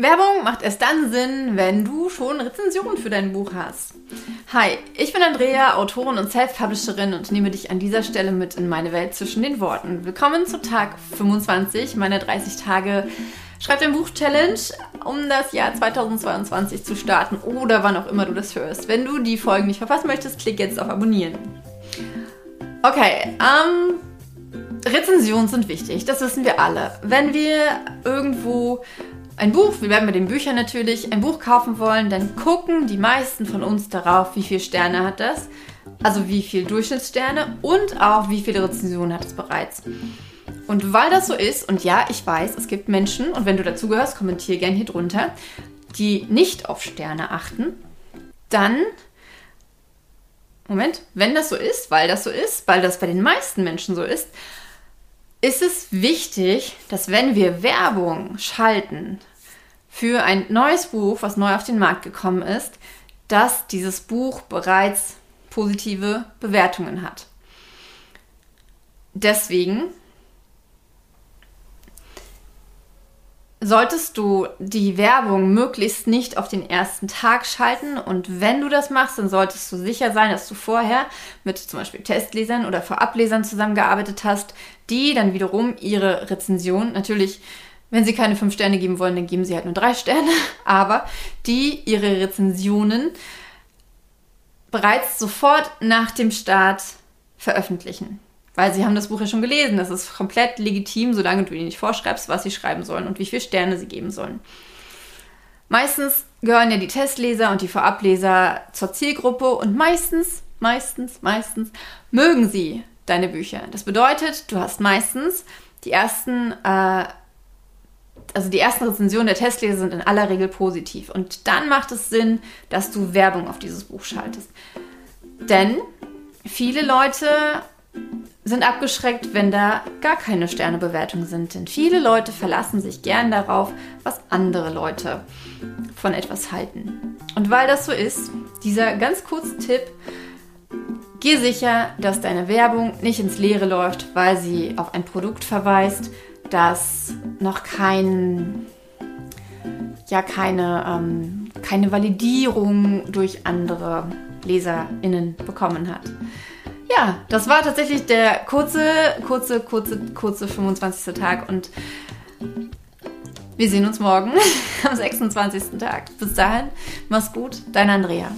Werbung macht erst dann Sinn, wenn du schon Rezensionen für dein Buch hast. Hi, ich bin Andrea, Autorin und Self-Publisherin und nehme dich an dieser Stelle mit in meine Welt zwischen den Worten. Willkommen zu Tag 25 meiner 30 Tage Schreib dein Buch Challenge, um das Jahr 2022 zu starten oder wann auch immer du das hörst. Wenn du die Folgen nicht verpassen möchtest, klick jetzt auf Abonnieren. Okay, ähm, Rezensionen sind wichtig, das wissen wir alle. Wenn wir irgendwo ein Buch, wir werden bei den Büchern natürlich, ein Buch kaufen wollen, dann gucken die meisten von uns darauf, wie viele Sterne hat das, also wie viele Durchschnittssterne und auch wie viele Rezensionen hat es bereits. Und weil das so ist, und ja, ich weiß, es gibt Menschen, und wenn du dazugehörst, kommentiere gern hier drunter, die nicht auf Sterne achten, dann Moment, wenn das so ist, weil das so ist, weil das bei den meisten Menschen so ist, ist es wichtig, dass wenn wir Werbung schalten für ein neues Buch, was neu auf den Markt gekommen ist, dass dieses Buch bereits positive Bewertungen hat. Deswegen solltest du die Werbung möglichst nicht auf den ersten Tag schalten und wenn du das machst, dann solltest du sicher sein, dass du vorher mit zum Beispiel Testlesern oder Vorablesern zusammengearbeitet hast, die dann wiederum ihre Rezension natürlich wenn sie keine fünf Sterne geben wollen, dann geben sie halt nur drei Sterne. Aber die ihre Rezensionen bereits sofort nach dem Start veröffentlichen. Weil sie haben das Buch ja schon gelesen. Das ist komplett legitim, solange du ihnen nicht vorschreibst, was sie schreiben sollen und wie viele Sterne sie geben sollen. Meistens gehören ja die Testleser und die Vorableser zur Zielgruppe und meistens, meistens, meistens mögen sie deine Bücher. Das bedeutet, du hast meistens die ersten, äh, also die ersten Rezensionen der Testleser sind in aller Regel positiv. Und dann macht es Sinn, dass du Werbung auf dieses Buch schaltest. Denn viele Leute sind abgeschreckt, wenn da gar keine Sternebewertungen sind. Denn viele Leute verlassen sich gern darauf, was andere Leute von etwas halten. Und weil das so ist, dieser ganz kurze Tipp, geh sicher, dass deine Werbung nicht ins Leere läuft, weil sie auf ein Produkt verweist, das noch kein, ja, keine, ähm, keine Validierung durch andere LeserInnen bekommen hat. Ja, das war tatsächlich der kurze, kurze, kurze, kurze 25. Tag und wir sehen uns morgen am 26. Tag. Bis dahin, mach's gut, dein Andrea.